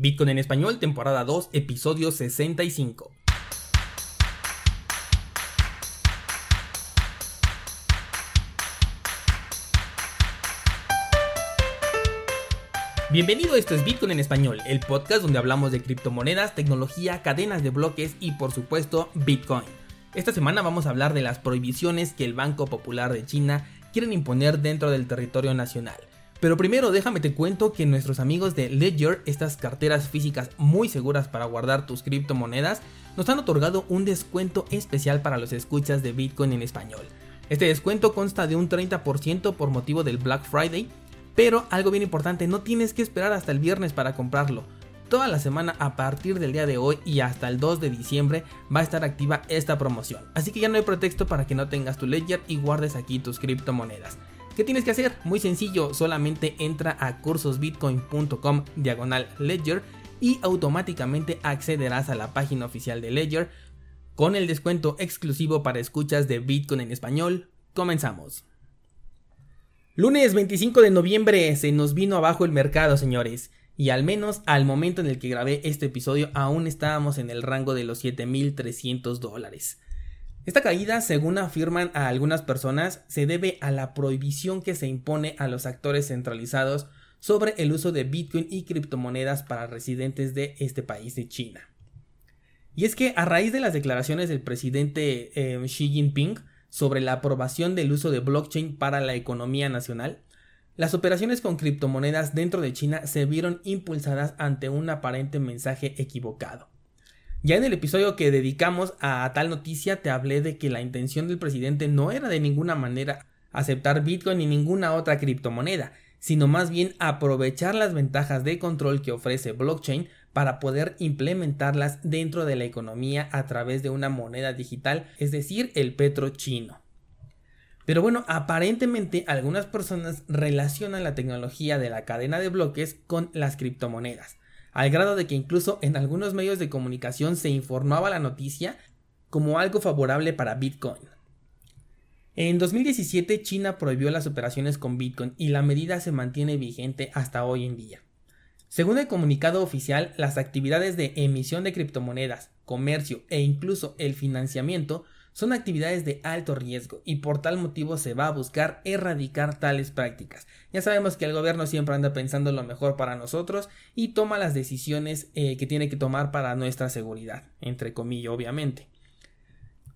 Bitcoin en español, temporada 2, episodio 65. Bienvenido, esto es Bitcoin en español, el podcast donde hablamos de criptomonedas, tecnología, cadenas de bloques y por supuesto Bitcoin. Esta semana vamos a hablar de las prohibiciones que el Banco Popular de China quieren imponer dentro del territorio nacional. Pero primero déjame te cuento que nuestros amigos de Ledger, estas carteras físicas muy seguras para guardar tus criptomonedas, nos han otorgado un descuento especial para los escuchas de Bitcoin en español. Este descuento consta de un 30% por motivo del Black Friday, pero algo bien importante, no tienes que esperar hasta el viernes para comprarlo. Toda la semana a partir del día de hoy y hasta el 2 de diciembre va a estar activa esta promoción. Así que ya no hay pretexto para que no tengas tu Ledger y guardes aquí tus criptomonedas. ¿Qué tienes que hacer? Muy sencillo, solamente entra a cursosbitcoin.com diagonal ledger y automáticamente accederás a la página oficial de Ledger con el descuento exclusivo para escuchas de Bitcoin en español. Comenzamos. Lunes 25 de noviembre se nos vino abajo el mercado, señores. Y al menos al momento en el que grabé este episodio aún estábamos en el rango de los 7.300 dólares. Esta caída, según afirman a algunas personas, se debe a la prohibición que se impone a los actores centralizados sobre el uso de Bitcoin y criptomonedas para residentes de este país de China. Y es que a raíz de las declaraciones del presidente eh, Xi Jinping sobre la aprobación del uso de blockchain para la economía nacional, las operaciones con criptomonedas dentro de China se vieron impulsadas ante un aparente mensaje equivocado. Ya en el episodio que dedicamos a tal noticia te hablé de que la intención del presidente no era de ninguna manera aceptar Bitcoin ni ninguna otra criptomoneda, sino más bien aprovechar las ventajas de control que ofrece blockchain para poder implementarlas dentro de la economía a través de una moneda digital, es decir, el petro chino. Pero bueno, aparentemente algunas personas relacionan la tecnología de la cadena de bloques con las criptomonedas al grado de que incluso en algunos medios de comunicación se informaba la noticia como algo favorable para Bitcoin. En 2017 China prohibió las operaciones con Bitcoin y la medida se mantiene vigente hasta hoy en día. Según el comunicado oficial, las actividades de emisión de criptomonedas, comercio e incluso el financiamiento son actividades de alto riesgo y por tal motivo se va a buscar erradicar tales prácticas. Ya sabemos que el gobierno siempre anda pensando lo mejor para nosotros y toma las decisiones eh, que tiene que tomar para nuestra seguridad, entre comillas obviamente.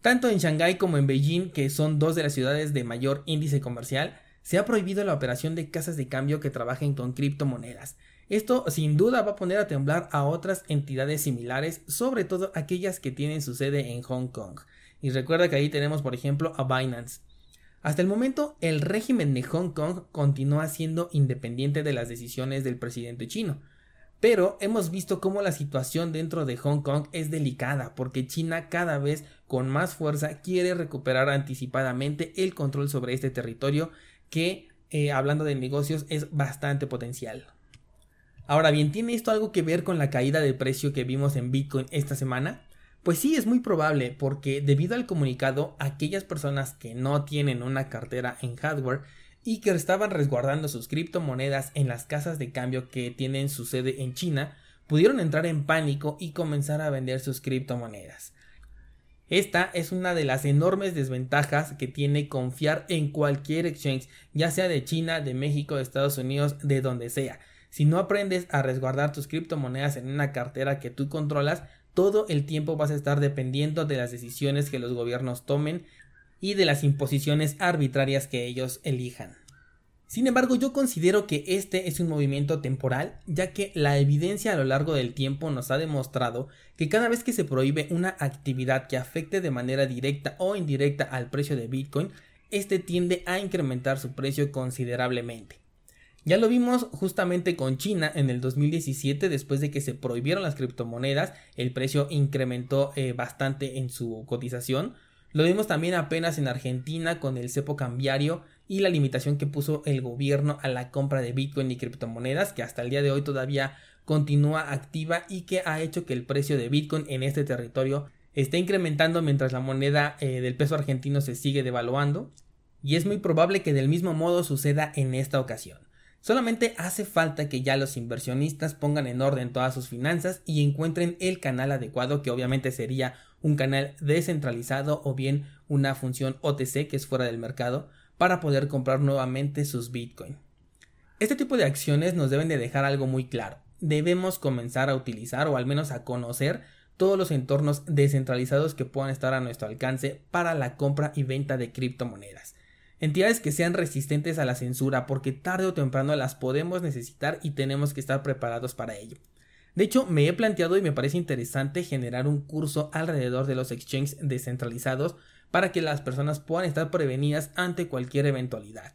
Tanto en Shanghái como en Beijing, que son dos de las ciudades de mayor índice comercial, se ha prohibido la operación de casas de cambio que trabajen con criptomonedas. Esto sin duda va a poner a temblar a otras entidades similares, sobre todo aquellas que tienen su sede en Hong Kong. Y recuerda que ahí tenemos, por ejemplo, a Binance. Hasta el momento, el régimen de Hong Kong continúa siendo independiente de las decisiones del presidente chino. Pero hemos visto cómo la situación dentro de Hong Kong es delicada porque China cada vez con más fuerza quiere recuperar anticipadamente el control sobre este territorio que, eh, hablando de negocios, es bastante potencial. Ahora bien, ¿tiene esto algo que ver con la caída de precio que vimos en Bitcoin esta semana? Pues sí, es muy probable, porque debido al comunicado, aquellas personas que no tienen una cartera en hardware y que estaban resguardando sus criptomonedas en las casas de cambio que tienen su sede en China, pudieron entrar en pánico y comenzar a vender sus criptomonedas. Esta es una de las enormes desventajas que tiene confiar en cualquier exchange, ya sea de China, de México, de Estados Unidos, de donde sea. Si no aprendes a resguardar tus criptomonedas en una cartera que tú controlas, todo el tiempo vas a estar dependiendo de las decisiones que los gobiernos tomen y de las imposiciones arbitrarias que ellos elijan. Sin embargo, yo considero que este es un movimiento temporal, ya que la evidencia a lo largo del tiempo nos ha demostrado que cada vez que se prohíbe una actividad que afecte de manera directa o indirecta al precio de Bitcoin, este tiende a incrementar su precio considerablemente. Ya lo vimos justamente con China en el 2017, después de que se prohibieron las criptomonedas, el precio incrementó eh, bastante en su cotización. Lo vimos también apenas en Argentina con el cepo cambiario y la limitación que puso el gobierno a la compra de Bitcoin y criptomonedas, que hasta el día de hoy todavía continúa activa y que ha hecho que el precio de Bitcoin en este territorio esté incrementando mientras la moneda eh, del peso argentino se sigue devaluando. Y es muy probable que del mismo modo suceda en esta ocasión. Solamente hace falta que ya los inversionistas pongan en orden todas sus finanzas y encuentren el canal adecuado, que obviamente sería un canal descentralizado o bien una función OTC que es fuera del mercado, para poder comprar nuevamente sus Bitcoin. Este tipo de acciones nos deben de dejar algo muy claro. Debemos comenzar a utilizar o al menos a conocer todos los entornos descentralizados que puedan estar a nuestro alcance para la compra y venta de criptomonedas. Entidades que sean resistentes a la censura porque tarde o temprano las podemos necesitar y tenemos que estar preparados para ello. De hecho, me he planteado y me parece interesante generar un curso alrededor de los exchanges descentralizados para que las personas puedan estar prevenidas ante cualquier eventualidad.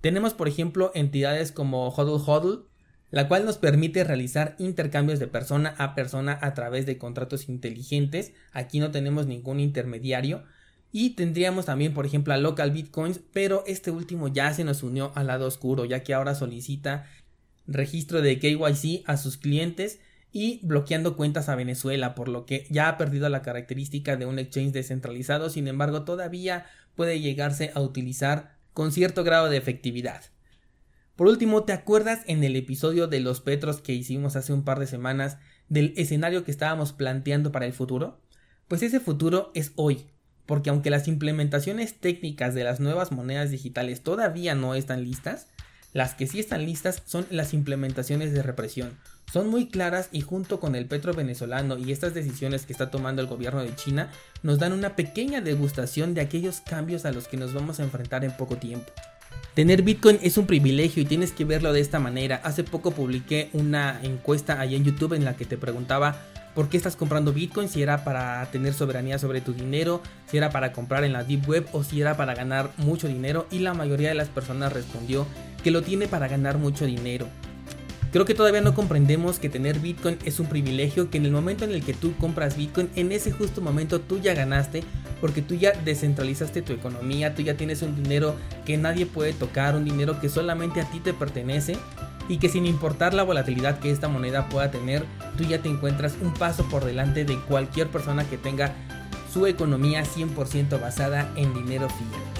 Tenemos, por ejemplo, entidades como Hodl Hodl, la cual nos permite realizar intercambios de persona a persona a través de contratos inteligentes. Aquí no tenemos ningún intermediario. Y tendríamos también, por ejemplo, a Local Bitcoins, pero este último ya se nos unió al lado oscuro, ya que ahora solicita registro de KYC a sus clientes y bloqueando cuentas a Venezuela, por lo que ya ha perdido la característica de un exchange descentralizado, sin embargo todavía puede llegarse a utilizar con cierto grado de efectividad. Por último, ¿te acuerdas en el episodio de los Petros que hicimos hace un par de semanas del escenario que estábamos planteando para el futuro? Pues ese futuro es hoy, porque aunque las implementaciones técnicas de las nuevas monedas digitales todavía no están listas, las que sí están listas son las implementaciones de represión. Son muy claras y junto con el petro venezolano y estas decisiones que está tomando el gobierno de China nos dan una pequeña degustación de aquellos cambios a los que nos vamos a enfrentar en poco tiempo. Tener Bitcoin es un privilegio y tienes que verlo de esta manera. Hace poco publiqué una encuesta ahí en YouTube en la que te preguntaba por qué estás comprando Bitcoin, si era para tener soberanía sobre tu dinero, si era para comprar en la Deep Web o si era para ganar mucho dinero. Y la mayoría de las personas respondió que lo tiene para ganar mucho dinero. Creo que todavía no comprendemos que tener Bitcoin es un privilegio, que en el momento en el que tú compras Bitcoin, en ese justo momento tú ya ganaste, porque tú ya descentralizaste tu economía, tú ya tienes un dinero que nadie puede tocar, un dinero que solamente a ti te pertenece y que sin importar la volatilidad que esta moneda pueda tener, tú ya te encuentras un paso por delante de cualquier persona que tenga su economía 100% basada en dinero fiat.